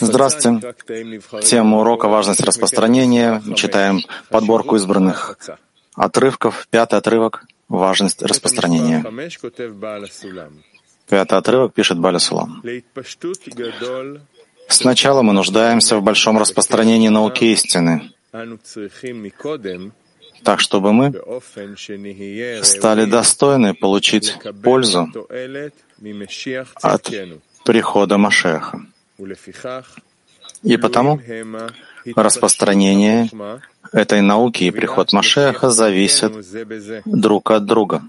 Здравствуйте. Тема урока «Важность распространения». Читаем подборку избранных отрывков. Пятый отрывок «Важность распространения». Пятый отрывок пишет Баля Сулам. Сначала мы нуждаемся в большом распространении науки истины, так чтобы мы стали достойны получить пользу от прихода Машеха. И потому распространение этой науки и приход Машеха зависят друг от друга.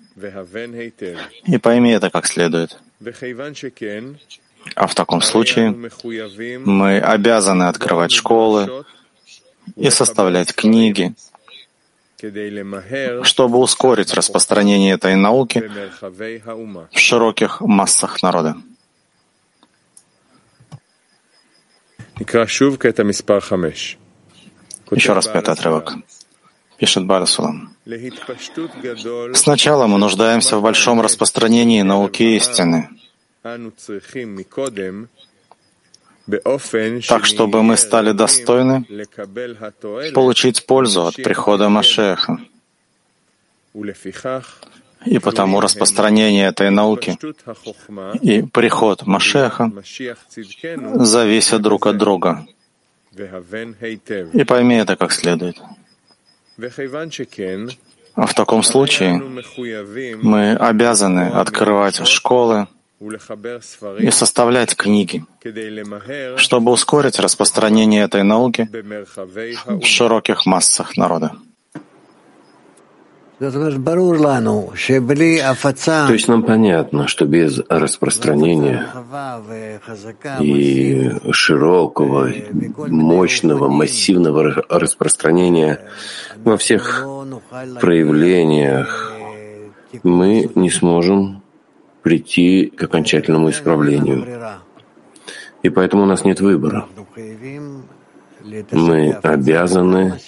И пойми это как следует. А в таком случае мы обязаны открывать школы и составлять книги, чтобы ускорить распространение этой науки в широких массах народа. Еще раз пятый отрывок. Пишет Барасулам. Сначала мы нуждаемся в большом распространении науки истины, так, чтобы мы стали достойны получить пользу от прихода Машеха. И потому распространение этой науки и приход Машеха зависят друг от друга. И пойми это как следует. А в таком случае мы обязаны открывать школы и составлять книги, чтобы ускорить распространение этой науки в широких массах народа. То есть нам понятно, что без распространения и широкого, мощного, массивного распространения во всех проявлениях мы не сможем прийти к окончательному исправлению. И поэтому у нас нет выбора мы обязаны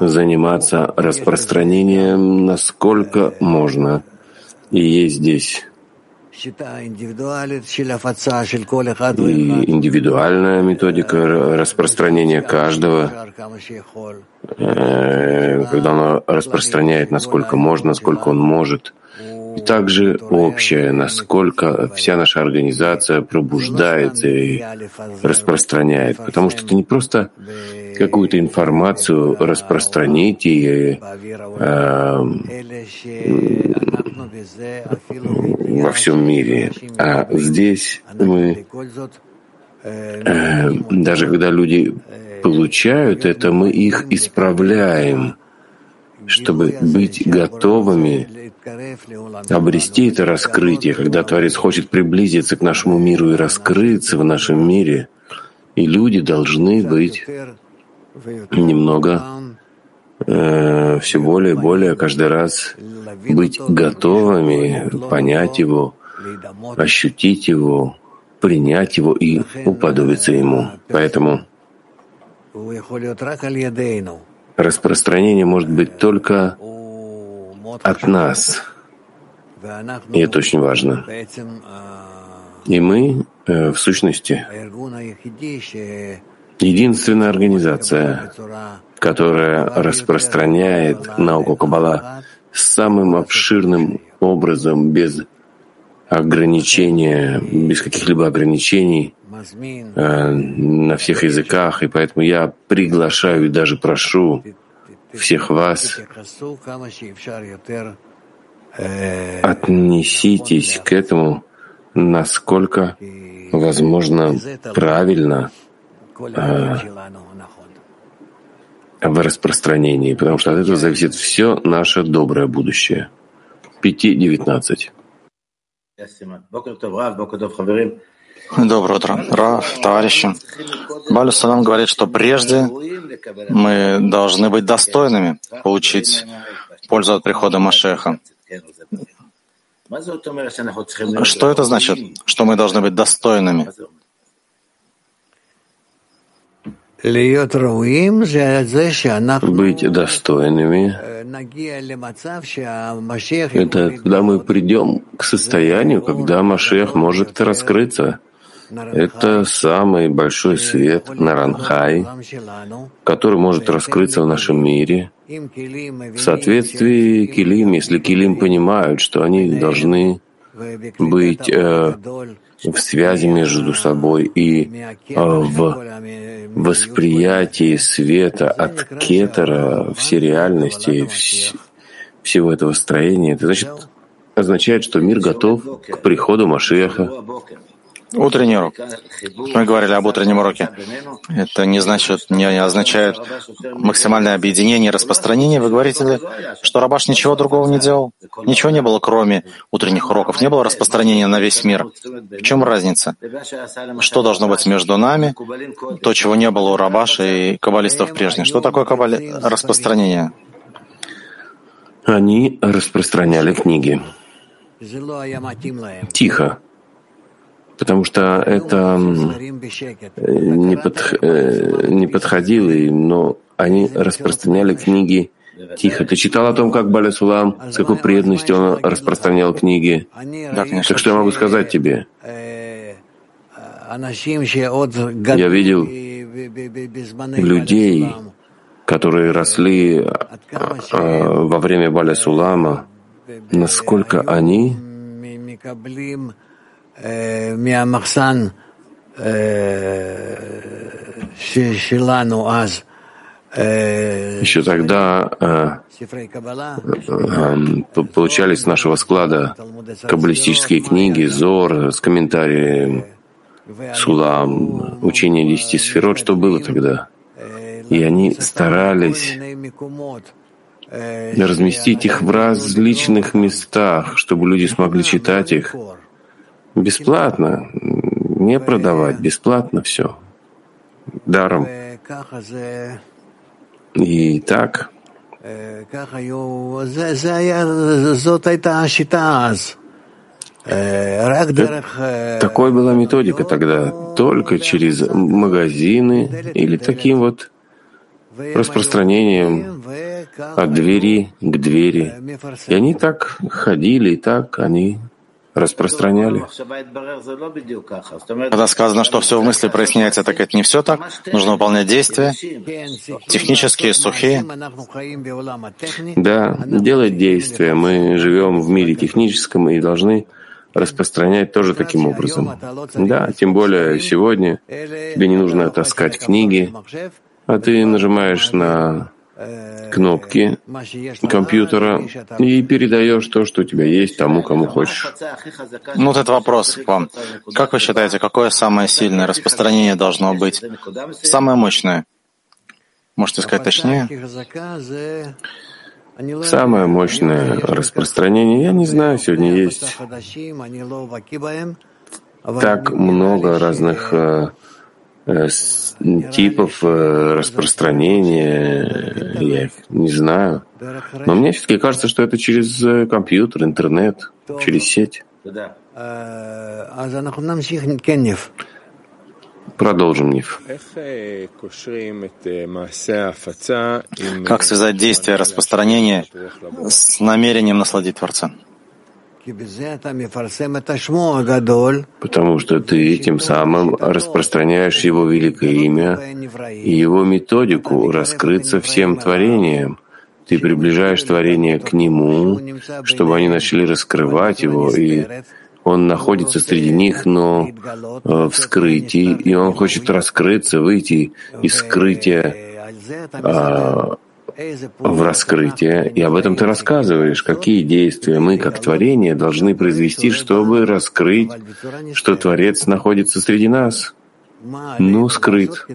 заниматься распространением насколько можно. И есть здесь и индивидуальная методика распространения каждого, э, когда он распространяет, насколько можно, насколько он может, и также общее, насколько вся наша организация пробуждается и распространяет. Потому что это не просто какую-то информацию распространить и э, во всем мире. А здесь мы, э, даже когда люди получают это, мы их исправляем, чтобы быть готовыми обрести это раскрытие, когда Творец хочет приблизиться к нашему миру и раскрыться в нашем мире, и люди должны быть немного э, все более и более каждый раз быть готовыми понять его, ощутить его, принять его и уподобиться ему. Поэтому распространение может быть только от нас. И это очень важно. И мы, э, в сущности, единственная организация, которая распространяет науку Каббала самым обширным образом, без ограничения, без каких-либо ограничений на всех языках. И поэтому я приглашаю и даже прошу всех вас, отнеситесь к этому, насколько возможно правильно э, в распространении, потому что от этого зависит все наше доброе будущее. 5.19. Доброе утро, Раф, товарищи. Балю Салам говорит, что прежде мы должны быть достойными получить пользу от прихода Машеха. Что это значит, что мы должны быть достойными? Быть достойными — это когда мы придем к состоянию, когда Машех может раскрыться — Это самый большой свет Наранхай, который может раскрыться в нашем мире в соответствии килим, если килим понимают, что они должны быть э, в связи между собой и э, в восприятии света от кетера, всей реальности, вс всего этого строения. Это значит, означает, что мир готов к приходу Машеха. Утренний урок. Мы говорили об утреннем уроке. Это не значит, не означает максимальное объединение, распространение. Вы говорите, что Рабаш ничего другого не делал? Ничего не было, кроме утренних уроков. Не было распространения на весь мир. В чем разница? Что должно быть между нами? То, чего не было у Рабаша и каббалистов прежних. Что такое каббали... распространение? Они распространяли книги. Тихо потому что это не, под, э, не подходило им, но они распространяли книги тихо. Ты читал о том, как Баля Сулам, с какой преданностью он распространял книги? Да, конечно. Так что я могу сказать тебе? Я видел людей, которые росли а, во время Баля Сулама, насколько они מהמחסן שלנו אז. Еще тогда э, э, эм, получались с нашего склада каббалистические книги, Зор с комментарием Сулам, учение десяти сферот, что было тогда. И они старались разместить их в различных местах, чтобы люди смогли читать их Бесплатно. Не продавать, бесплатно все. Даром. И так. Такой была методика тогда, только через магазины или таким вот распространением от двери к двери. И они так ходили, и так они распространяли. Когда сказано, что все в мысли проясняется, так это не все так. Нужно выполнять действия, технические, сухие. Да, делать действия. Мы живем в мире техническом и должны распространять тоже таким образом. Да, тем более сегодня тебе не нужно таскать книги, а ты нажимаешь на кнопки компьютера и передаешь то, что у тебя есть, тому, кому хочешь. Ну, вот этот вопрос к вам. Как вы считаете, какое самое сильное распространение должно быть? Самое мощное? Можете сказать точнее? Самое мощное распространение, я не знаю, сегодня есть так много разных э, типов э, распространения, я их не знаю. Но мне все-таки кажется, что это через э, компьютер, интернет, через сеть. Продолжим, Ниф. Как связать действие распространения с намерением насладить Творца? Потому что ты тем самым распространяешь его великое имя и его методику раскрыться всем творениям. Ты приближаешь творение к нему, чтобы они начали раскрывать его, и он находится среди них, но э, в скрытии, и он хочет раскрыться, выйти из скрытия а, в раскрытие, и об этом ты рассказываешь, какие действия мы, как творение, должны произвести, чтобы раскрыть, что Творец находится среди нас. Ну, скрыт.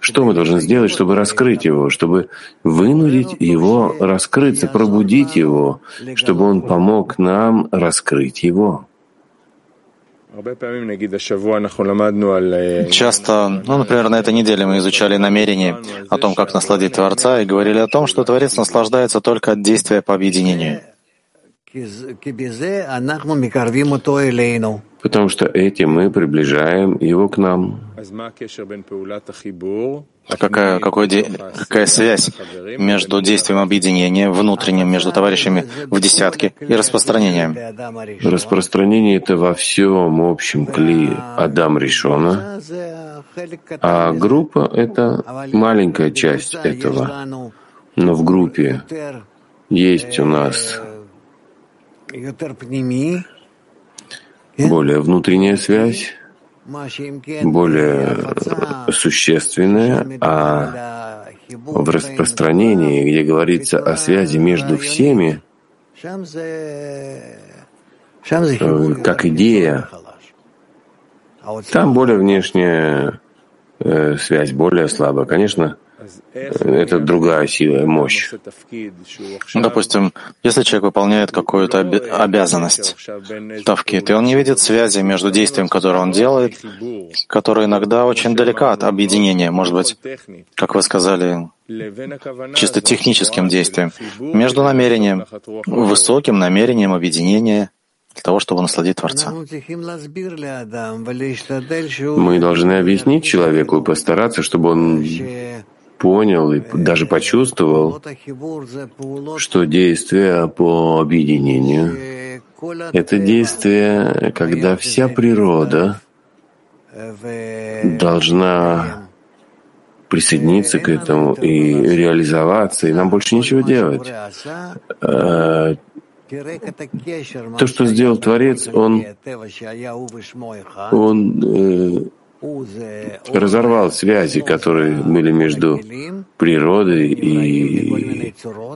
Что мы должны сделать, чтобы раскрыть его, чтобы вынудить его раскрыться, пробудить его, чтобы он помог нам раскрыть его? Часто, ну, например, на этой неделе мы изучали намерение о том, как насладить Творца, и говорили о том, что Творец наслаждается только от действия по объединению. Потому что этим мы приближаем его к нам. Какая, какой, какая связь между действием объединения, внутренним, между товарищами в десятке и распространением? Распространение — это во всем общем кли Адам Ришона, а группа — это маленькая часть этого. Но в группе есть у нас более внутренняя связь, более существенное, а в распространении, где говорится о связи между всеми, как идея, там более внешняя э, связь, более слабая. Конечно, это другая сила, мощь. Ну, допустим, если человек выполняет какую-то обязанность, тавкит, и он не видит связи между действием, которое он делает, которое иногда очень далека от объединения, может быть, как вы сказали, чисто техническим действием, между намерением, высоким намерением объединения, для того, чтобы насладить Творца. Мы должны объяснить человеку и постараться, чтобы он понял и даже почувствовал, что действие по объединению — это действие, когда вся природа должна присоединиться к этому и реализоваться, и нам больше ничего делать. А, то, что сделал Творец, он, он э, разорвал связи, которые были между природой и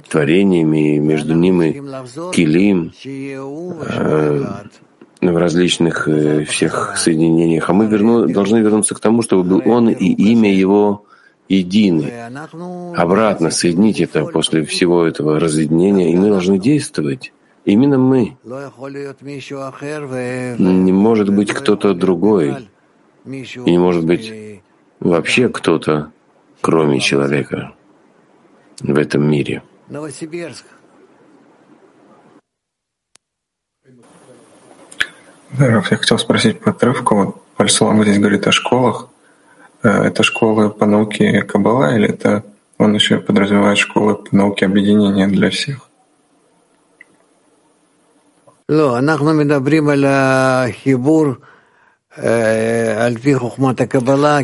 творениями, между ними килим э, в различных э, всех соединениях. А мы верну, должны вернуться к тому, чтобы был он и имя его едины. Обратно соединить это после всего этого разъединения, и мы должны действовать. Именно мы. Не может быть кто-то другой. И не может быть вообще кто-то, кроме человека, в этом мире. Да, я хотел спросить по отрывку. Вот Пальсалам здесь говорит о школах. Э, это школы по науке Каббала или это он еще подразумевает школы по науке объединения для всех? Э,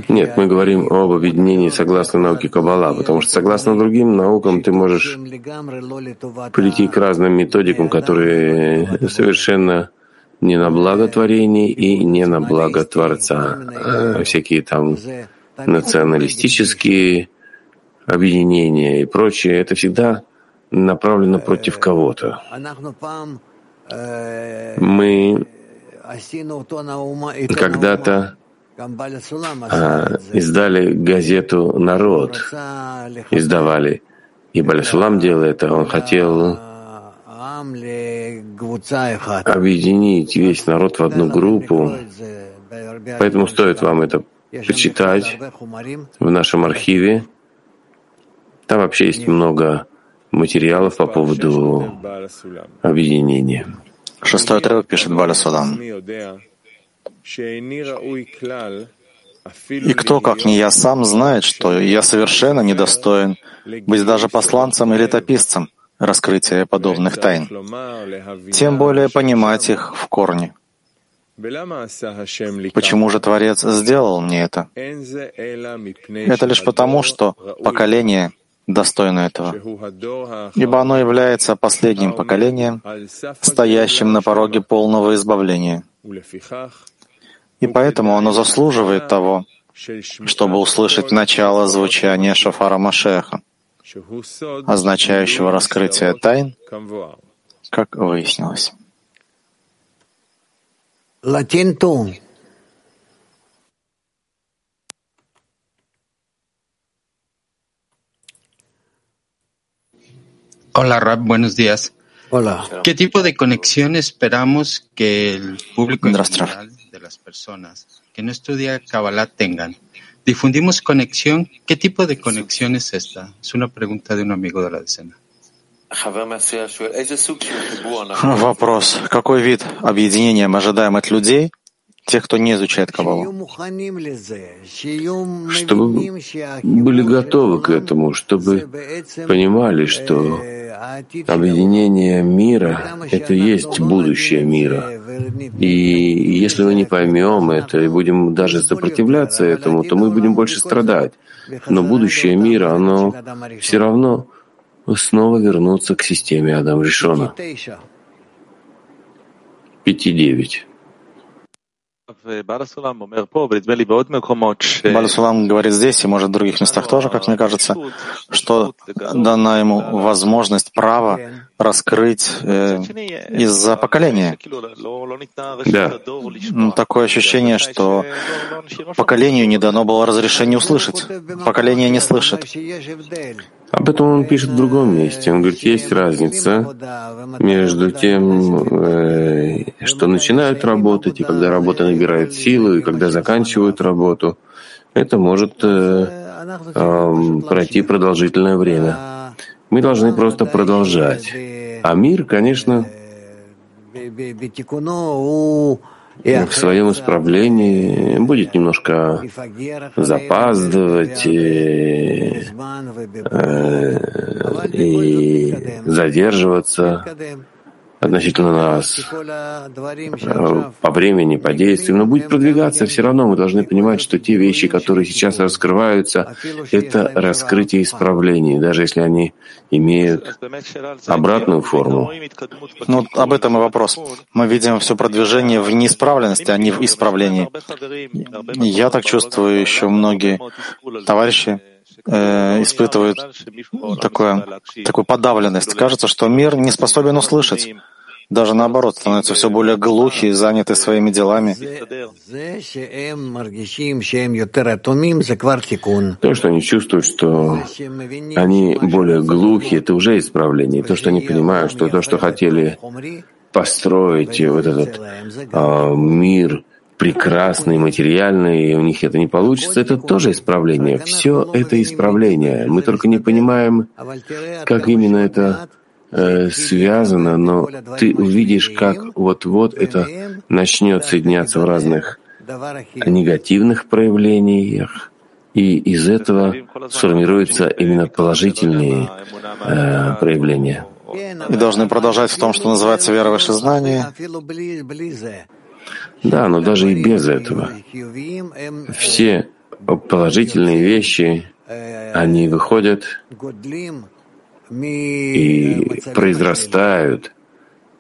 Нет, мы говорим об объединении согласно науке Каббала, потому что согласно другим наукам ты можешь прийти к разным методикам, которые совершенно не на благо творения и не на благо Творца. А всякие там националистические объединения и прочее, это всегда направлено против кого-то. Мы когда-то а, издали газету «Народ», издавали. И Балисулам делал это, он хотел объединить весь народ в одну группу. Поэтому стоит вам это почитать в нашем архиве. Там вообще есть много материалов по поводу объединения. Шестой отрывок пишет Баля Судам. И кто, как не я сам, знает, что я совершенно недостоин быть даже посланцем или летописцем раскрытия подобных тайн, тем более понимать их в корне. Почему же Творец сделал мне это? Это лишь потому, что поколение — достойно этого, ибо оно является последним поколением, стоящим на пороге полного избавления. И поэтому оно заслуживает того, чтобы услышать начало звучания шафара Машеха, означающего раскрытие тайн, как выяснилось. Латинту. Hola, Rap, buenos días. Hola. ¿Qué tipo de conexión esperamos que el público en general de las personas que no estudia Kabbalah tengan? Difundimos conexión. ¿Qué tipo de conexión es esta? Es una pregunta de un amigo de la decena. Вопрос. Какой вид объединения мы ожидаем от людей, тех, кто не изучает Кабалу. Чтобы были готовы к этому, чтобы понимали, что объединение мира — это есть будущее мира. И если мы не поймем это и будем даже сопротивляться этому, то мы будем больше страдать. Но будущее мира, оно все равно снова вернуться к системе Адам Ришона. 5.9. Баласулам говорит здесь, и может в других местах тоже, как мне кажется, что дана ему возможность, право раскрыть э, из-за поколения. Да. Такое ощущение, что поколению не дано было разрешение услышать. Поколение не слышит. Об этом он пишет в другом месте. Он говорит, есть разница между тем, э, что начинают работать, и когда работа набирает силу, и когда заканчивают работу. Это может э, э, пройти продолжительное время. Мы должны просто продолжать. А мир, конечно, в своем исправлении будет немножко запаздывать и, э, и задерживаться относительно нас э, по времени, по действиям, но будет продвигаться все равно. Мы должны понимать, что те вещи, которые сейчас раскрываются, это раскрытие исправлений, даже если они имеют обратную форму. Ну, об этом и вопрос. Мы видим все продвижение в неисправленности, а не в исправлении. Я так чувствую, еще многие товарищи э, испытывают такое, такую подавленность. Кажется, что мир не способен услышать. Даже наоборот, становятся все более глухи и заняты своими делами. То, что они чувствуют, что они более глухи, это уже исправление. То, что они понимают, что то, что хотели построить вот этот э, мир прекрасный, материальный, и у них это не получится, это тоже исправление. Все это исправление. Мы только не понимаем, как именно это э, связано, но ты увидишь, как вот-вот это начнет соединяться в разных негативных проявлениях, и из этого сформируются именно положительные э, проявления. И должны продолжать в том, что называется вера выше знания. Да, но даже и без этого. Все положительные вещи, они выходят и произрастают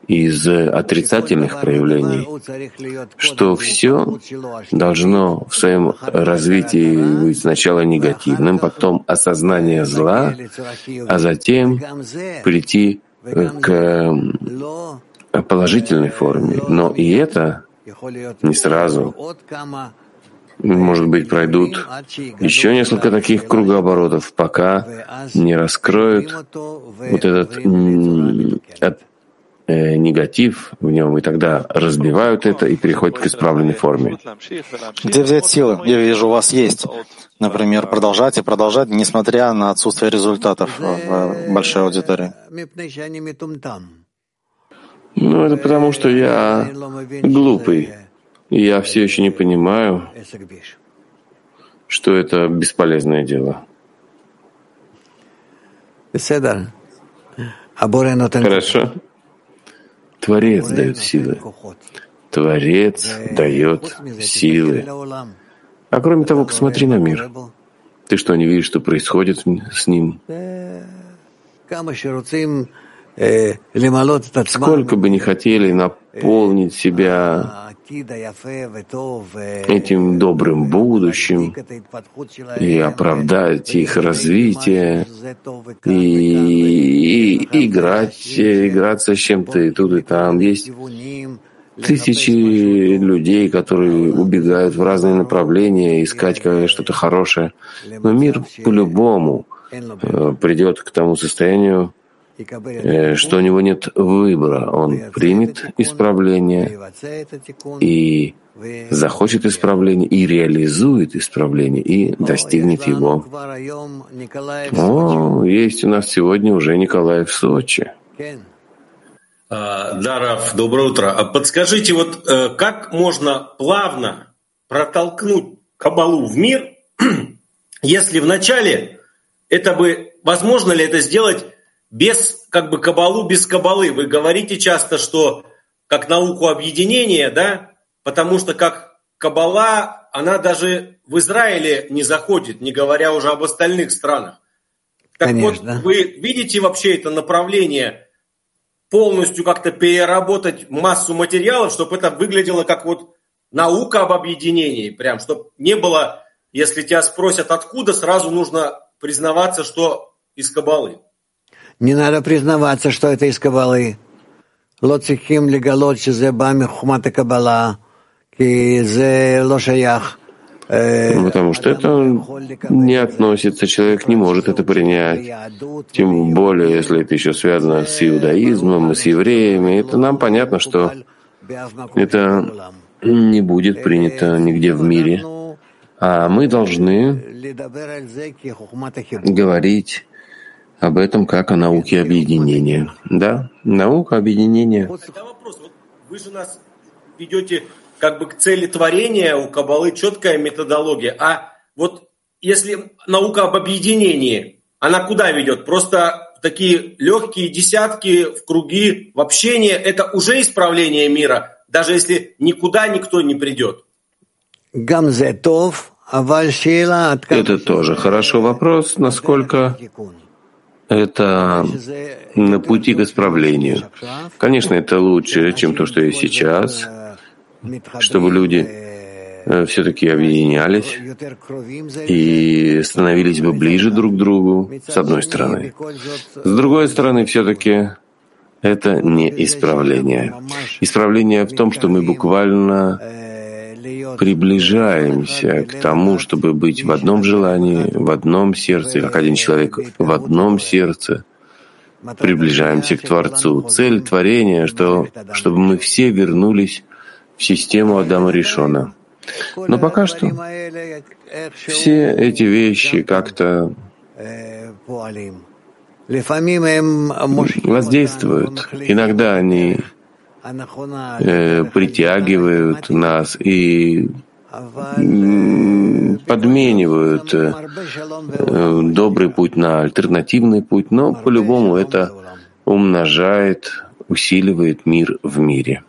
из отрицательных проявлений, что все должно в своем развитии быть сначала негативным, потом осознание зла, а затем прийти к положительной форме. Но и это не сразу. Может быть, пройдут еще несколько таких кругооборотов, пока не раскроют вот этот э, негатив в нем, и тогда разбивают это и переходят к исправленной форме. Где взять силы? Я вижу, у вас есть. Например, продолжать и продолжать, несмотря на отсутствие результатов в большой аудитории. Ну, это потому, что я глупый. И я все еще не понимаю, что это бесполезное дело. Хорошо. Творец дает силы. Творец дает силы. А кроме того, посмотри на мир. Ты что, не видишь, что происходит с ним? Э, Сколько бы ни хотели наполнить себя этим добрым будущим и оправдать их развитие, и, и играть, играться с чем-то и тут, и там. Есть тысячи людей, которые убегают в разные направления, искать что-то хорошее. Но мир по-любому э, придет к тому состоянию, Э, что у него нет выбора. Он примет исправление и захочет исправления, и реализует исправление, и достигнет его. О, есть у нас сегодня уже Николай в Сочи. Да, Раф, доброе утро. А подскажите, вот э, как можно плавно протолкнуть Кабалу в мир, если вначале это бы, возможно ли это сделать без как бы Кабалу, без Кабалы? Вы говорите часто, что как науку объединения, да, потому что как Кабала, она даже в Израиле не заходит, не говоря уже об остальных странах. Так Конечно. вот, вы видите вообще это направление полностью как-то переработать массу материалов, чтобы это выглядело как вот наука об объединении, прям, чтобы не было, если тебя спросят откуда, сразу нужно признаваться, что из Кабалы. Не надо признаваться, что это из Кабалы. Лоцихим легалот шизе бами хумата Кабала, ки зе лошаях. Э, Потому что это не относится, человек не может это принять. Тем более, если это еще связано с иудаизмом и с евреями. Это нам понятно, что это не будет принято нигде в мире. А мы должны говорить об этом как о науке объединения. Да, наука объединения. Вы же нас ведете как бы к цели творения, у Кабалы четкая методология. А вот если наука об объединении, она куда ведет? Просто такие легкие десятки в круги, в общение, это уже исправление мира, даже если никуда никто не придет. Это тоже хорошо вопрос, насколько это на пути к исправлению. Конечно, это лучше, чем то, что есть сейчас, чтобы люди э, все-таки объединялись и становились бы ближе друг к другу, с одной стороны. С другой стороны, все-таки это не исправление. Исправление в том, что мы буквально приближаемся к тому, чтобы быть в одном желании, в одном сердце, как один человек в одном сердце. Приближаемся к Творцу. Цель творения, что, чтобы мы все вернулись в систему Адама Ришона. Но пока что все эти вещи как-то воздействуют. Иногда они э, притягивают нас и подменивают э, добрый путь на альтернативный путь, но по-любому это умножает, усиливает мир в мире.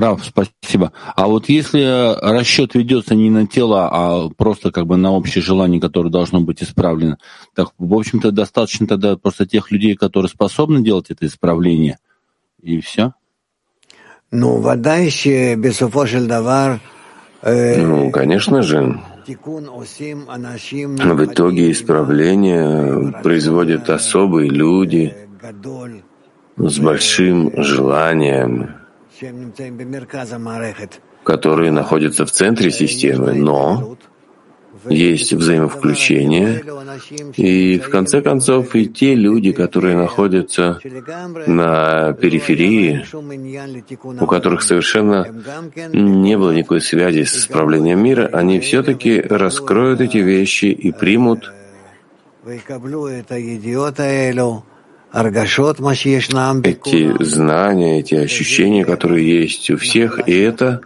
Раф, спасибо. А вот если расчет ведется не на тело, а просто как бы на общее желание, которое должно быть исправлено, так, в общем-то, достаточно тогда просто тех людей, которые способны делать это исправление, и все? Ну, вода еще давар. Э, ну, конечно же, в итоге исправления производят особые люди с большим желанием, которые находятся в центре системы, но есть взаимовключение, и в конце концов и те люди, которые находятся на периферии, у которых совершенно не было никакой связи с исправлением мира, они все-таки раскроют эти вещи и примут эти знания, эти ощущения, которые есть у всех, и это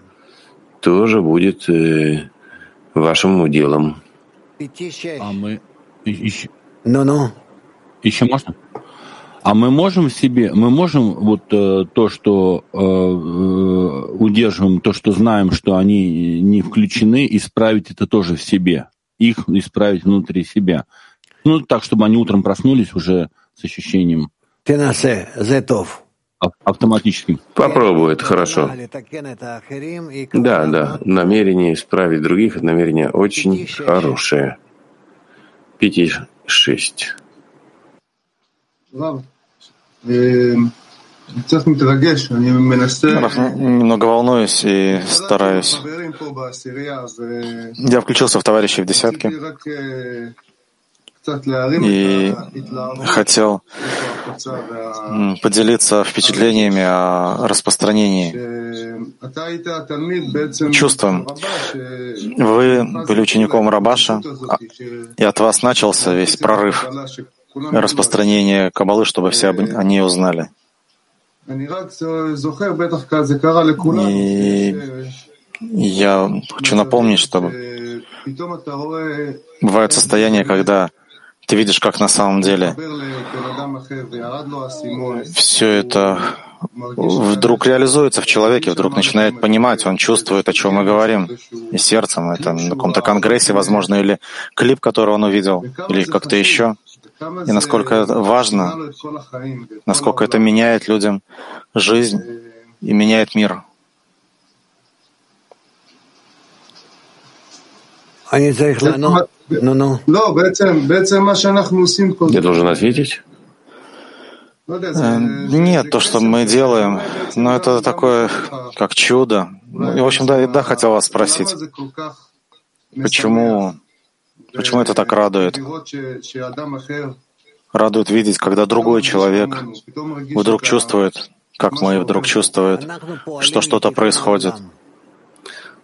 тоже будет э, вашим уделом. А мы еще, ну, ну. еще можно? А мы можем себе, мы можем вот э, то, что э, э, удерживаем, то, что знаем, что они не включены, исправить это тоже в себе, их исправить внутри себя. Ну, так, чтобы они утром проснулись уже с ощущением автоматическим. Попробуй, это хорошо. Да, да, намерение исправить других, это намерение очень хорошее. Пять и шесть. Немного волнуюсь и стараюсь. Я включился в товарищей в десятке. И хотел поделиться впечатлениями о распространении чувством. Вы были учеником Рабаша, а, и от вас начался весь прорыв распространения Кабалы, чтобы все о ней узнали. И я хочу напомнить, что бывают состояния, когда ты видишь, как на самом деле все это вдруг реализуется в человеке, вдруг начинает понимать, он чувствует, о чем мы говорим, и сердцем, это на каком-то конгрессе, возможно, или клип, который он увидел, или как-то еще. И насколько это важно, насколько это меняет людям жизнь и меняет мир. Я должен ответить? Э, нет, то, что мы делаем, но это такое, как чудо. И, в общем, да, да, хотел вас спросить, почему, почему это так радует? Радует видеть, когда другой человек вдруг чувствует, как мы вдруг чувствуют, что что-то происходит.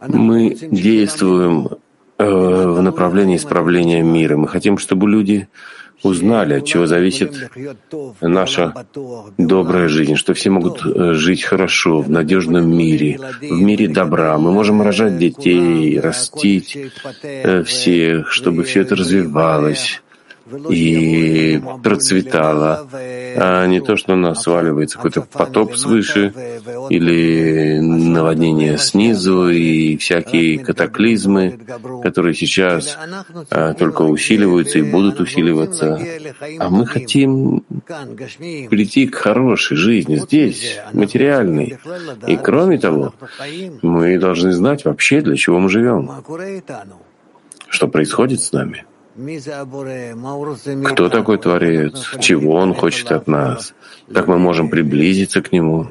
Мы действуем в направлении исправления мира. Мы хотим, чтобы люди узнали, от чего зависит наша добрая жизнь, что все могут э, жить хорошо, в надежном мире, в мире добра. Мы можем рожать детей, растить э, всех, чтобы все это развивалось и процветало, а не то, что на нас сваливается какой-то потоп свыше или наводнение снизу и всякие катаклизмы, которые сейчас а, только усиливаются и будут усиливаться. А мы хотим прийти к хорошей жизни здесь, материальной. И кроме того, мы должны знать вообще, для чего мы живем, что происходит с нами. Кто такой Творец? Чего Он хочет от нас? Как мы можем приблизиться к Нему?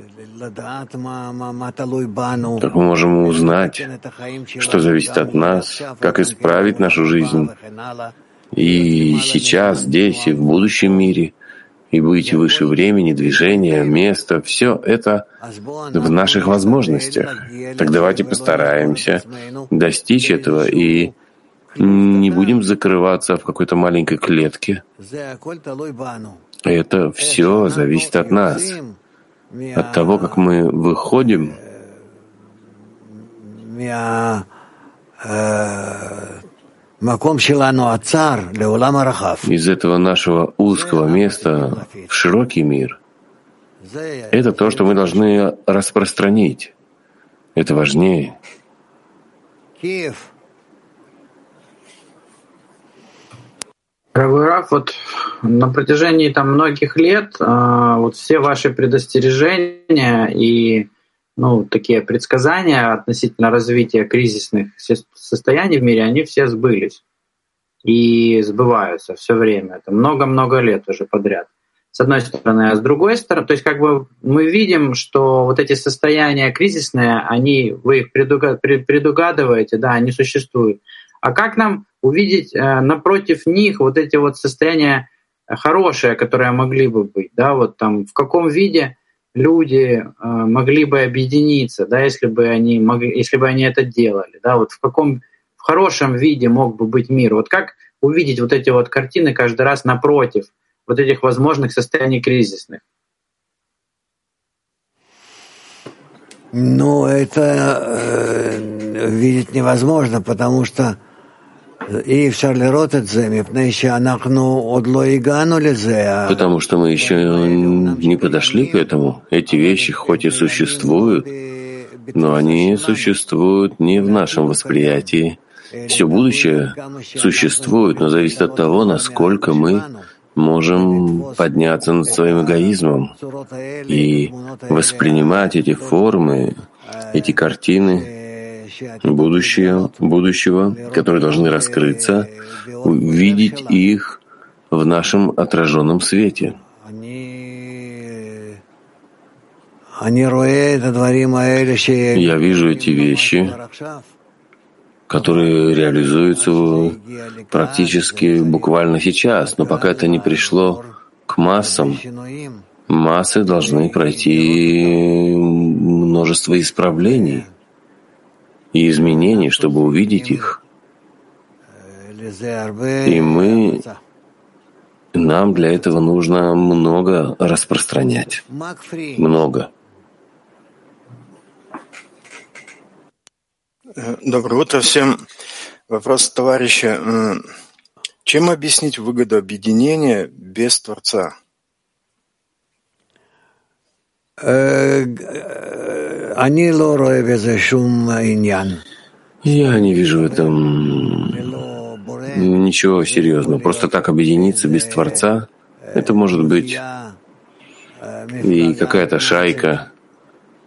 Как мы можем узнать, что зависит от нас, как исправить нашу жизнь и сейчас, здесь, и в будущем мире, и быть выше времени, движения, места, все это в наших возможностях. Так давайте постараемся достичь этого и не будем закрываться в какой-то маленькой клетке. Это все зависит от нас, от того, как мы выходим из этого нашего узкого места в широкий мир. Это то, что мы должны распространить. Это важнее. Киев. Раф, вот на протяжении там многих лет э, вот все ваши предостережения и ну, такие предсказания относительно развития кризисных состояний в мире, они все сбылись и сбываются все время. Это много-много лет уже подряд. С одной стороны, а с другой стороны, то есть как бы мы видим, что вот эти состояния кризисные, они, вы их предугадываете, да, они существуют. А как нам увидеть э, напротив них вот эти вот состояния хорошие, которые могли бы быть, да, вот там в каком виде люди э, могли бы объединиться, да, если бы они могли, если бы они это делали, да, вот в каком в хорошем виде мог бы быть мир. Вот как увидеть вот эти вот картины каждый раз напротив вот этих возможных состояний кризисных? Ну, это э, видеть невозможно, потому что Потому что мы еще не подошли к этому. Эти вещи хоть и существуют, но они существуют не в нашем восприятии. Все будущее существует, но зависит от того, насколько мы можем подняться над своим эгоизмом и воспринимать эти формы, эти картины будущее, будущего, которые должны раскрыться, увидеть их в нашем отраженном свете. Я вижу эти вещи, которые реализуются практически буквально сейчас, но пока это не пришло к массам, массы должны пройти множество исправлений и изменений, чтобы увидеть их. И мы, нам для этого нужно много распространять. Много. Доброе утро всем. Вопрос товарища. Чем объяснить выгоду объединения без Творца? Я не вижу в этом ничего серьезного. Просто так объединиться без Творца, это может быть и какая-то шайка,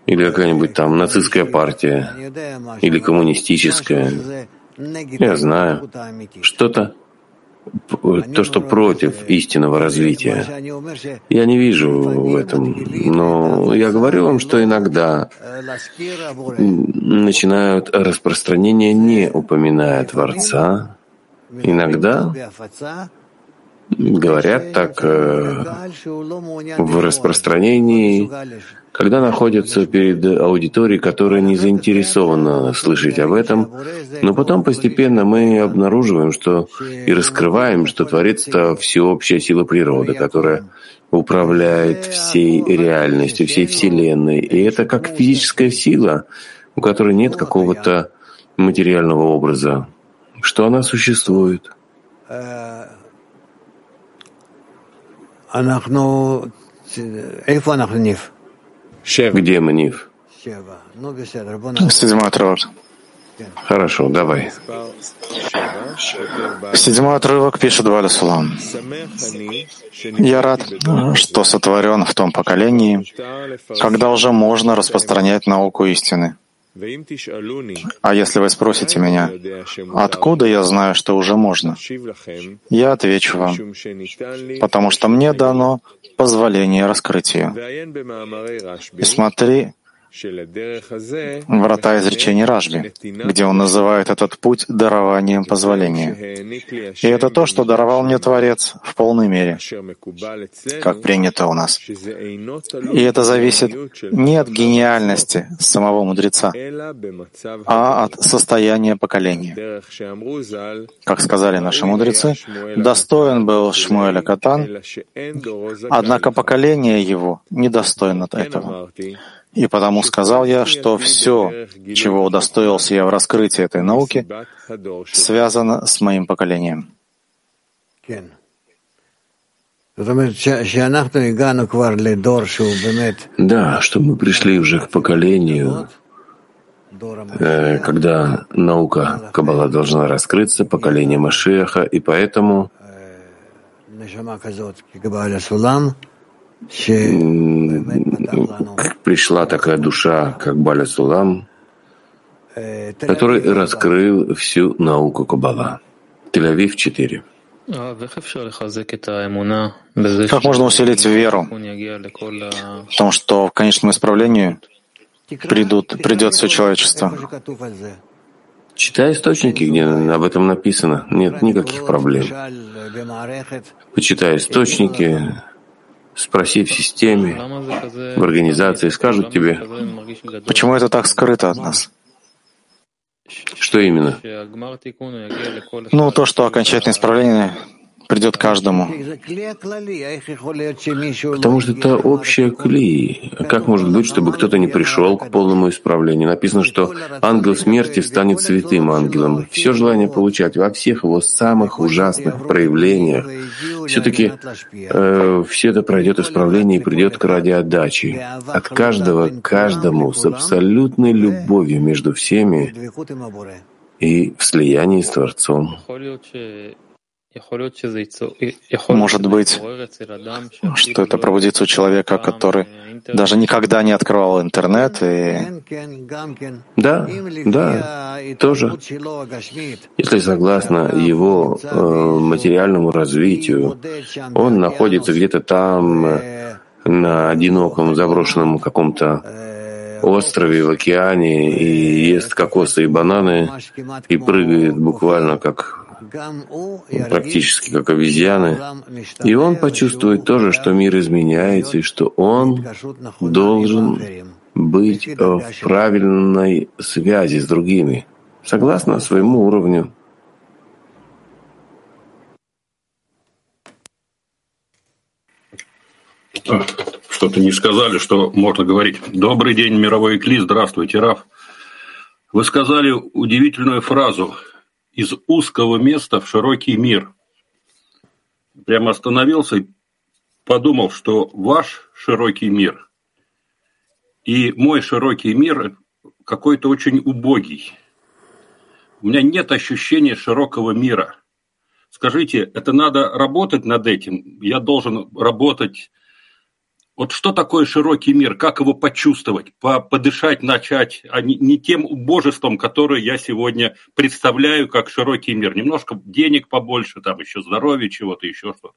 или какая-нибудь там нацистская партия, или коммунистическая. Я знаю. Что-то, то, что против истинного развития. Я не вижу в этом. Но я говорю вам, что иногда начинают распространение, не упоминая Творца. Иногда говорят так э, в распространении, когда находятся перед аудиторией, которая не заинтересована слышать об этом, но потом постепенно мы обнаруживаем, что и раскрываем, что это всеобщая сила природы, которая управляет всей реальностью, всей Вселенной. И это как физическая сила, у которой нет какого-то материального образа, что она существует. Где мы, Нив? Седьмой отрывок. Хорошо, давай. Седьмой отрывок пишет Валя Сулам. Я рад, что сотворен в том поколении, когда уже можно распространять науку истины. А если вы спросите меня, откуда я знаю, что уже можно, я отвечу вам, потому что мне дано позволение раскрытию. И смотри врата изречений Ражби, где он называет этот путь дарованием позволения. И это то, что даровал мне Творец в полной мере, как принято у нас. И это зависит не от гениальности самого мудреца, а от состояния поколения. Как сказали наши мудрецы, достоин был Шмуэля Катан, однако поколение его недостойно этого. И потому сказал я, что все, чего удостоился я в раскрытии этой науки, связано с моим поколением. Да, что мы пришли уже к поколению, э, когда наука Каббала должна раскрыться, поколение Машеха, и поэтому пришла такая душа, как Баля Сулам, который раскрыл всю науку Каббала. Тель-Авив 4. Как можно усилить веру в том, что в конечном исправлении придут, придет все человечество? Читай источники, где об этом написано. Нет никаких проблем. Почитай источники, Спроси в системе, в организации, скажут тебе. Почему это так скрыто от нас? Что именно? Ну, то, что окончательное исправление придет каждому. Потому что это общая клей. Как может быть, чтобы кто-то не пришел к полному исправлению? Написано, что ангел смерти станет святым ангелом. Все желание получать во всех его самых ужасных проявлениях. Все-таки э, все это пройдет исправление и придет к ради отдачи. От каждого к каждому с абсолютной любовью между всеми и в слиянии с Творцом. Может быть, что это пробудится у человека, который даже никогда не открывал интернет. И... Да, да, тоже. Если согласно его э, материальному развитию, он находится где-то там, на одиноком заброшенном каком-то острове, в океане, и ест кокосы и бананы, и прыгает буквально как практически как обезьяны, и он почувствует тоже, что мир изменяется, и что он должен быть в правильной связи с другими, согласно своему уровню. Что-то не сказали, что можно говорить. Добрый день, мировой Экли, здравствуйте, Раф. Вы сказали удивительную фразу «из узкого места в широкий мир». Прямо остановился и подумал, что ваш широкий мир и мой широкий мир какой-то очень убогий. У меня нет ощущения широкого мира. Скажите, это надо работать над этим? Я должен работать вот что такое широкий мир, как его почувствовать, подышать начать, а не, не тем убожеством, которое я сегодня представляю как широкий мир. Немножко денег побольше, там еще здоровья, чего-то еще что-то.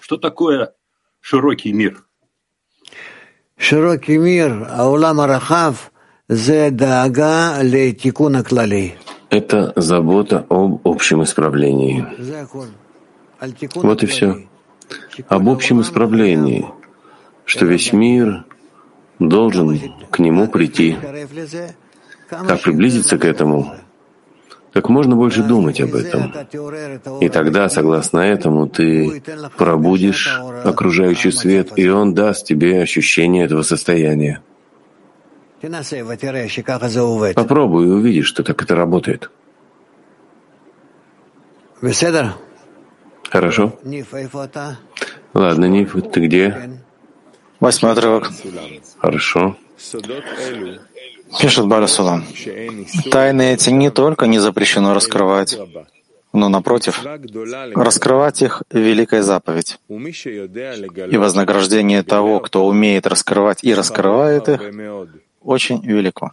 Что такое широкий мир? Широкий мир, аулам арахав, это забота об общем исправлении. Вот и все. Об общем исправлении – что весь мир должен к нему прийти. Как приблизиться к этому? Как можно больше думать об этом. И тогда, согласно этому, ты пробудишь окружающий свет, и он даст тебе ощущение этого состояния. Попробуй и увидишь, что так это работает. Хорошо? Ладно, Ниф, ты где? Восьмой отрывок. Хорошо. Пишет Балясулам. Тайны эти не только не запрещено раскрывать, но, напротив, раскрывать их — великая заповедь. И вознаграждение того, кто умеет раскрывать и раскрывает их, очень велико.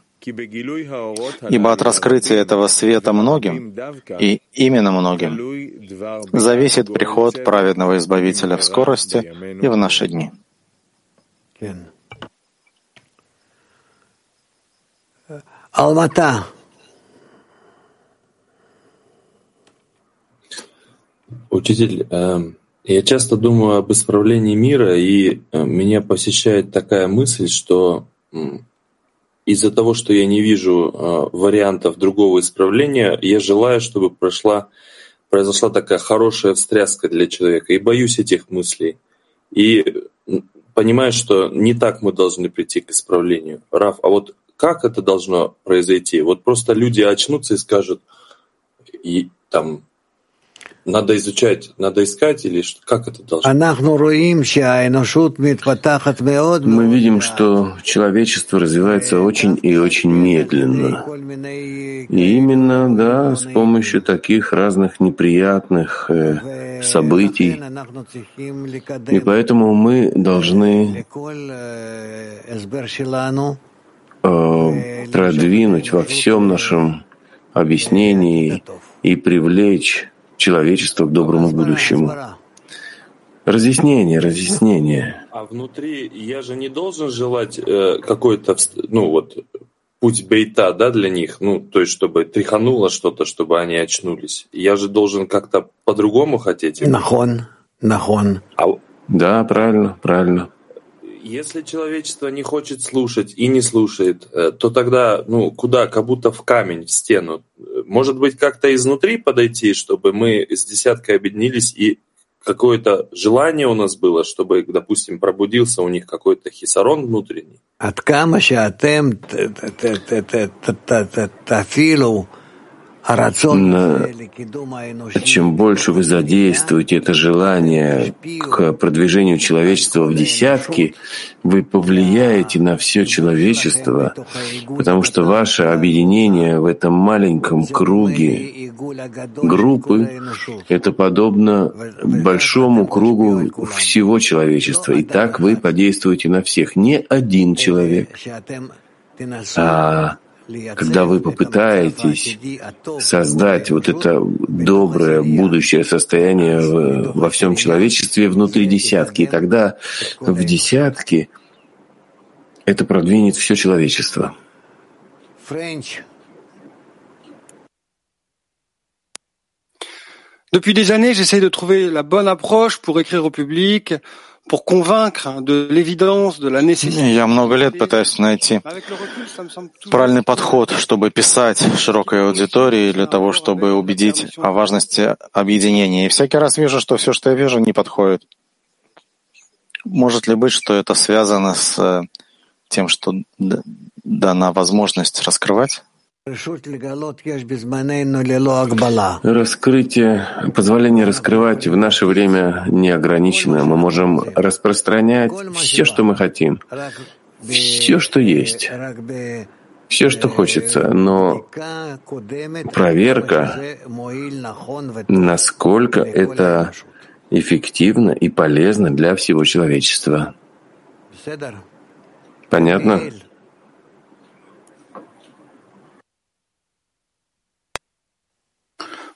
Ибо от раскрытия этого света многим, и именно многим, зависит приход праведного Избавителя в скорости и в наши дни. Алмата. Учитель, эм, я часто думаю об исправлении мира, и э, меня посещает такая мысль, что из-за того, что я не вижу э, вариантов другого исправления, я желаю, чтобы прошла, произошла такая хорошая встряска для человека, и боюсь этих мыслей. И понимаешь, что не так мы должны прийти к исправлению. Раф, а вот как это должно произойти? Вот просто люди очнутся и скажут, и там надо изучать, надо искать или как это должно? Мы видим, что человечество развивается очень и очень медленно. И именно, да, с помощью таких разных неприятных э, событий. И поэтому мы должны э, продвинуть во всем нашем объяснении и привлечь человечество к доброму будущему. Разъяснение, разъяснение. А внутри я же не должен желать э, какой-то, ну вот, путь бейта, да, для них, ну, то есть, чтобы тряхануло что-то, чтобы они очнулись. Я же должен как-то по-другому хотеть. Нахон, нахон. А... Да, правильно, правильно. Если человечество не хочет слушать и не слушает, э, то тогда, ну, куда? Как будто в камень, в стену. Может быть, как-то изнутри подойти, чтобы мы с десяткой объединились и какое-то желание у нас было, чтобы, допустим, пробудился у них какой-то хисарон внутренний. Чем больше вы задействуете это желание к продвижению человечества в десятки, вы повлияете на все человечество, потому что ваше объединение в этом маленьком круге группы — это подобно большому кругу всего человечества. И так вы подействуете на всех. Не один человек, а когда вы попытаетесь создать вот это доброе будущее состояние во всем человечестве внутри десятки, и тогда в десятке это продвинет все человечество. Depuis des années, j'essaie de trouver la bonne approche pour écrire au public, Я много лет пытаюсь найти правильный подход, чтобы писать широкой аудитории для того, чтобы убедить о важности объединения. И всякий раз вижу, что все, что я вижу, не подходит. Может ли быть, что это связано с э, тем, что дана возможность раскрывать? Раскрытие, позволение раскрывать в наше время не ограничено. Мы можем распространять все, что мы хотим, все, что есть, все, что хочется, но проверка, насколько это эффективно и полезно для всего человечества. Понятно?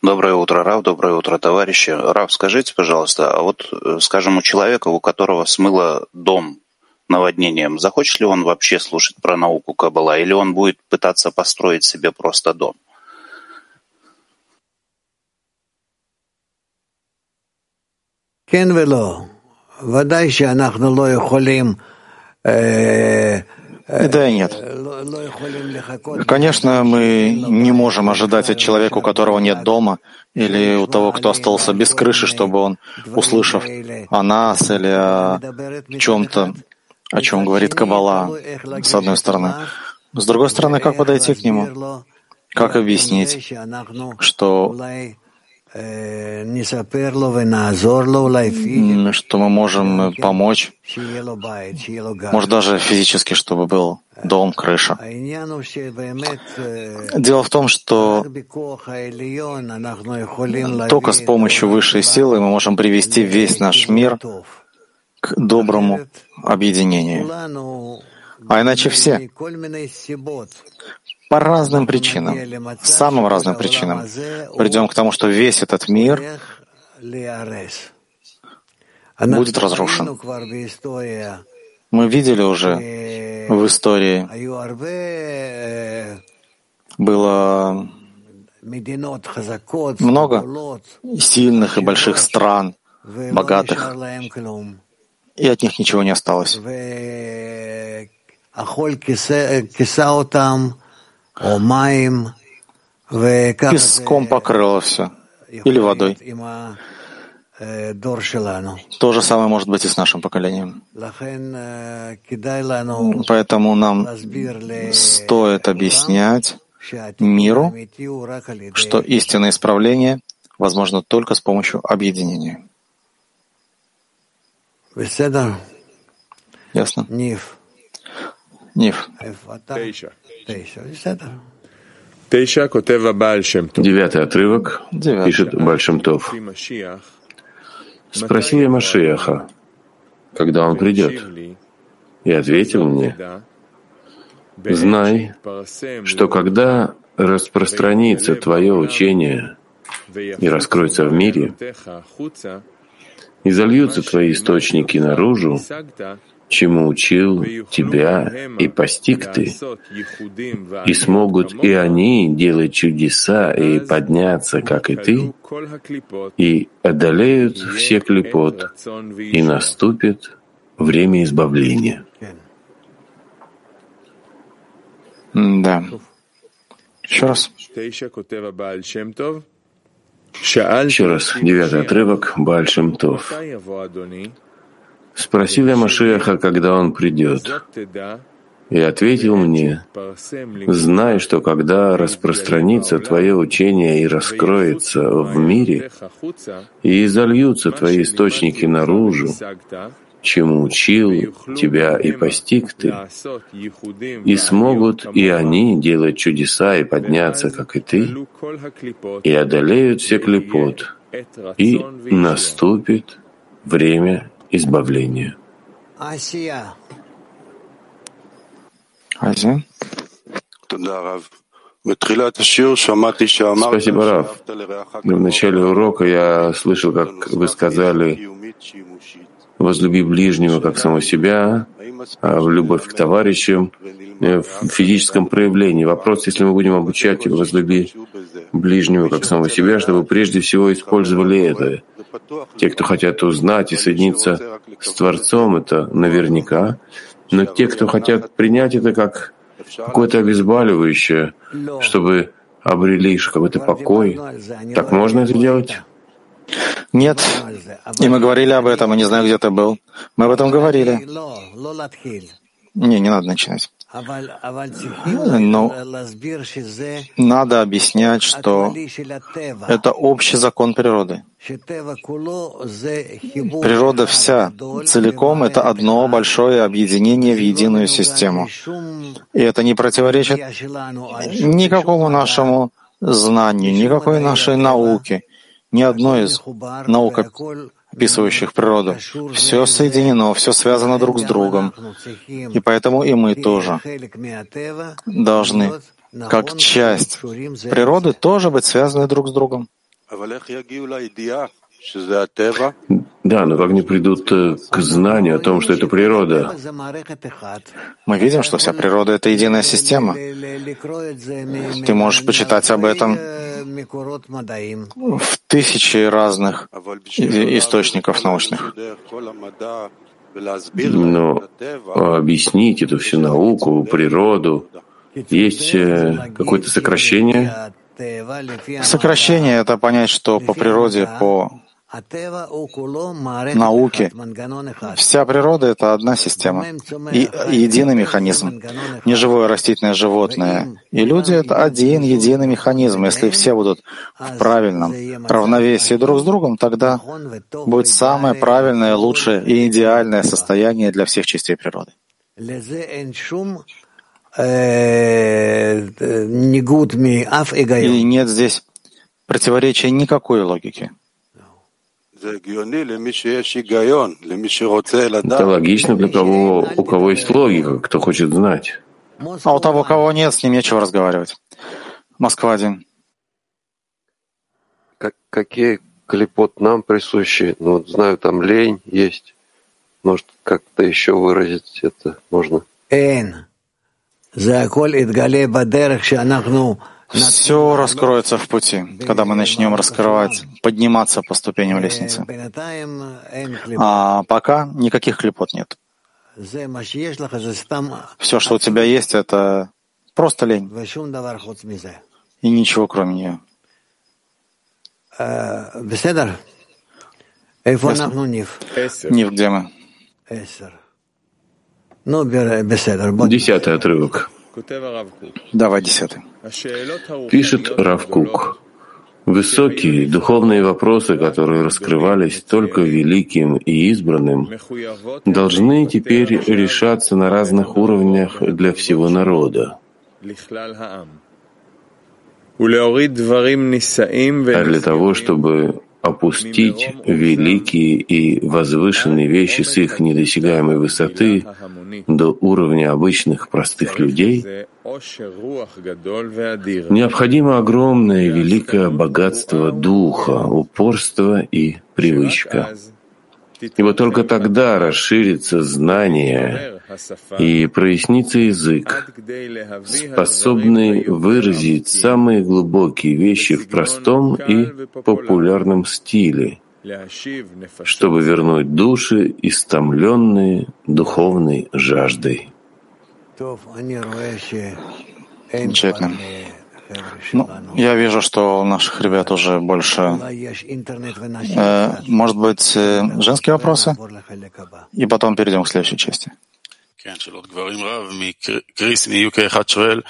Доброе утро, Рав, доброе утро, товарищи. Рав, скажите, пожалуйста, а вот, э, скажем, у человека, у которого смыло дом наводнением, захочет ли он вообще слушать про науку Каббала, или он будет пытаться построить себе просто дом? Кен вело. ודאי שאנחנו да и нет. Конечно, мы не можем ожидать от человека, у которого нет дома, или у того, кто остался без крыши, чтобы он, услышав о нас или о чем-то, о чем говорит Каббала, с одной стороны. С другой стороны, как подойти к нему? Как объяснить, что что мы можем помочь, может даже физически, чтобы был дом, крыша. Дело в том, что только с помощью высшей силы мы можем привести весь наш мир к доброму объединению. А иначе все по разным причинам, самым разным причинам, придем к тому, что весь этот мир будет разрушен. Мы видели уже в истории, было много сильных и больших стран, богатых, и от них ничего не осталось. Песком покрыло все. Или водой. То же самое может быть и с нашим поколением. Поэтому нам стоит объяснять миру, что истинное исправление возможно только с помощью объединения. Ясно? Ниф. Ниф. Девятый отрывок. Пишет Бальшемтов. Спросил я Машиаха, когда он придет, и ответил мне, «Знай, что когда распространится твое учение и раскроется в мире, и зальются твои источники наружу, чему учил тебя и постиг ты, и смогут и они делать чудеса и подняться, как и ты, и одолеют все клепот, и наступит время избавления. Да. Еще раз. Еще раз, девятый отрывок, Бальшем Тов. Спросил я Машеха, когда он придет, и ответил мне, «Знай, что когда распространится твое учение и раскроется в мире, и изольются твои источники наружу, чему учил тебя и постиг ты, и смогут и они делать чудеса и подняться, как и ты, и одолеют все клепот, и наступит время избавления. Азия. Спасибо, Рав. В начале урока я слышал, как вы сказали «возлюби ближнего, как самого себя», в любовь к товарищам, э, в физическом проявлении. Вопрос, если мы будем обучать возлюби ближнего как самого себя, чтобы прежде всего использовали это. Те, кто хотят узнать и соединиться с Творцом, это наверняка. Но те, кто хотят принять это как какое-то обезболивающее, чтобы обрели какой-то покой, так можно это делать? Нет. И мы говорили об этом, я не знаю, где ты был. Мы об этом говорили. Не, не надо начинать. Но надо объяснять, что это общий закон природы. Природа вся целиком — это одно большое объединение в единую систему. И это не противоречит никакому нашему знанию, никакой нашей науке, ни одной из наук, описывающих природу. Все соединено, все связано друг с другом. И поэтому и мы тоже должны, как часть природы, тоже быть связаны друг с другом. Да, но как они придут э, к знанию о том, что это природа? Мы видим, что вся природа — это единая система. Ты можешь почитать об этом в тысячи разных источников научных. Но объяснить эту всю науку, природу, есть э, какое-то сокращение? Сокращение — это понять, что по природе, по науки. Вся природа — это одна система и единый механизм. Неживое растительное животное и люди — это один единый механизм. Если все будут в правильном равновесии друг с другом, тогда будет самое правильное, лучшее и идеальное состояние для всех частей природы. И нет здесь противоречия никакой логики. Это логично для того, у кого есть логика, кто хочет знать. А у того, кого нет, с ним нечего разговаривать. Москва один. Как, какие клепот нам присущи? Ну, вот знаю, там лень есть. Может, как-то еще выразить это можно? Все раскроется в пути, когда мы начнем раскрывать, подниматься по ступеням лестницы. А пока никаких клепот нет. Все, что у тебя есть, это просто лень. И ничего кроме нее. Нив, где мы? Десятый отрывок. Давай десятый. Пишет Равкук. Высокие духовные вопросы, которые раскрывались только великим и избранным, должны теперь решаться на разных уровнях для всего народа. А для того, чтобы опустить великие и возвышенные вещи с их недосягаемой высоты до уровня обычных простых людей, необходимо огромное и великое богатство духа, упорство и привычка. Ибо только тогда расширится знание и прояснится язык, способный выразить самые глубокие вещи в простом и популярном стиле, чтобы вернуть души, истомленные духовной жаждой. Замечательно. Ну, я вижу, что у наших ребят уже больше... Э, может быть, э, женские вопросы? И потом перейдем к следующей части. כן, של עוד גברים רב, מקריס מיוקי אחד שואל,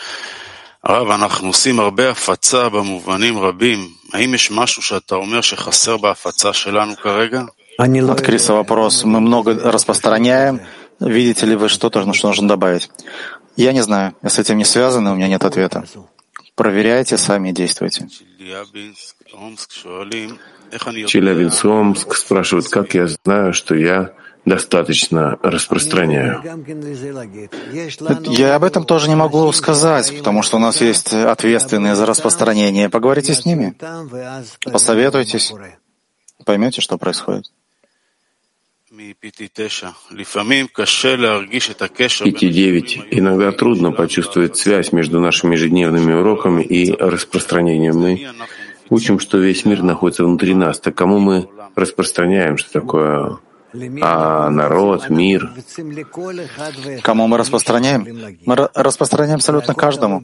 הרב, אנחנו עושים הרבה הפצה במובנים רבים, האם יש משהו שאתה אומר שחסר בהפצה שלנו כרגע? От Криса вопрос. Мы много распространяем. Видите ли вы что-то, что нужно добавить? Я не знаю. Я с этим не связан, у меня нет ответа. Проверяйте сами и действуйте. Челябинск, Омск спрашивает, как я знаю, что я достаточно распространяю. Я об этом тоже не могу сказать, потому что у нас есть ответственные за распространение. Поговорите с ними, посоветуйтесь, поймете, что происходит. Пяти-девять. Иногда трудно почувствовать связь между нашими ежедневными уроками и распространением. Мы учим, что весь мир находится внутри нас. Так кому мы распространяем, что такое а народ, мир. Кому мы распространяем? Мы распространяем абсолютно каждому.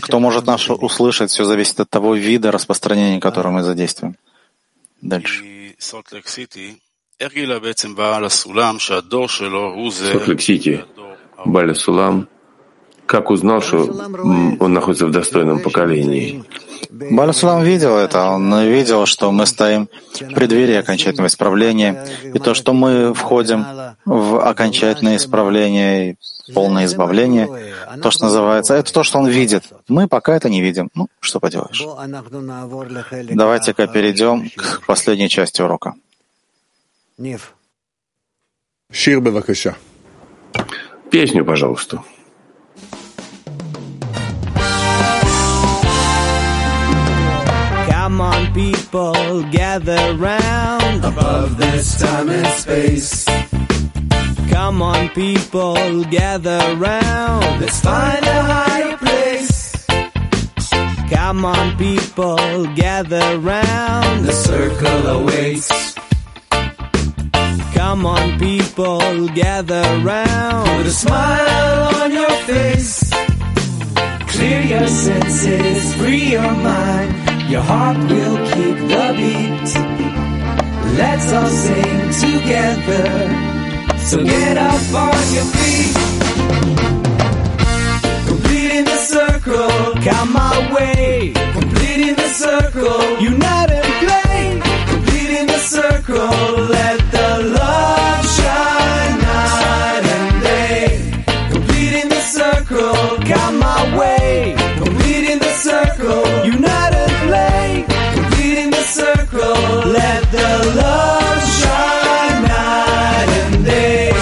Кто может нас услышать, все зависит от того вида распространения, которое мы задействуем. Дальше. Солт-Лейк-Сити, Баля Сулам, как узнал, что он находится в достойном поколении? Баласулам видел это, он видел, что мы стоим в преддверии окончательного исправления, и то, что мы входим в окончательное исправление, полное избавление, то, что называется, это то, что он видит. Мы пока это не видим. Ну, что поделаешь. Давайте-ка перейдем к последней части урока. Песню, пожалуйста. Come on, people, gather round above this time and space. Come on, people, gather round. Let's find a higher place. Come on, people, gather round. The circle awaits. Come on, people, gather round. Put a smile on your face. Clear your senses, free your mind. Your heart will keep the beat. Let's all sing together. So get up on your feet. Completing the circle, come my way. Completing the circle, unite and play. Completing the circle, let the love shine night and day. Completing the circle, come my way. Completing the circle, unite and play. Completing the circle, let the love shine night and day.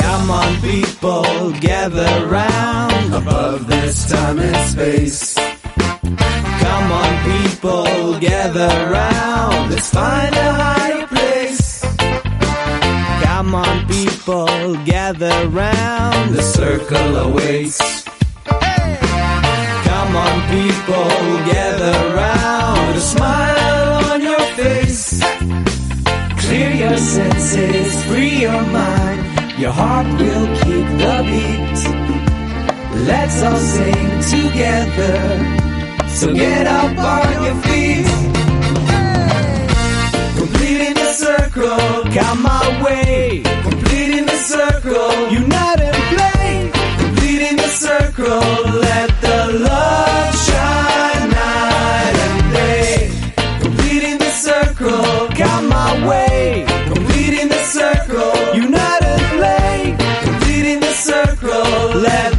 Come on, people, gather round above this time and space. Come on, people, gather round. Let's find a higher place. Come on, people, gather round. The circle awaits people gather round. A smile on your face. Clear your senses, free your mind. Your heart will keep the beat. Let's all sing together. So get up on your feet. Completing the circle, count my way. Completing the circle, unite and play. Completing the circle, let the love night and day. Completing the circle, got my way. Completing the circle, united late. Completing the circle, let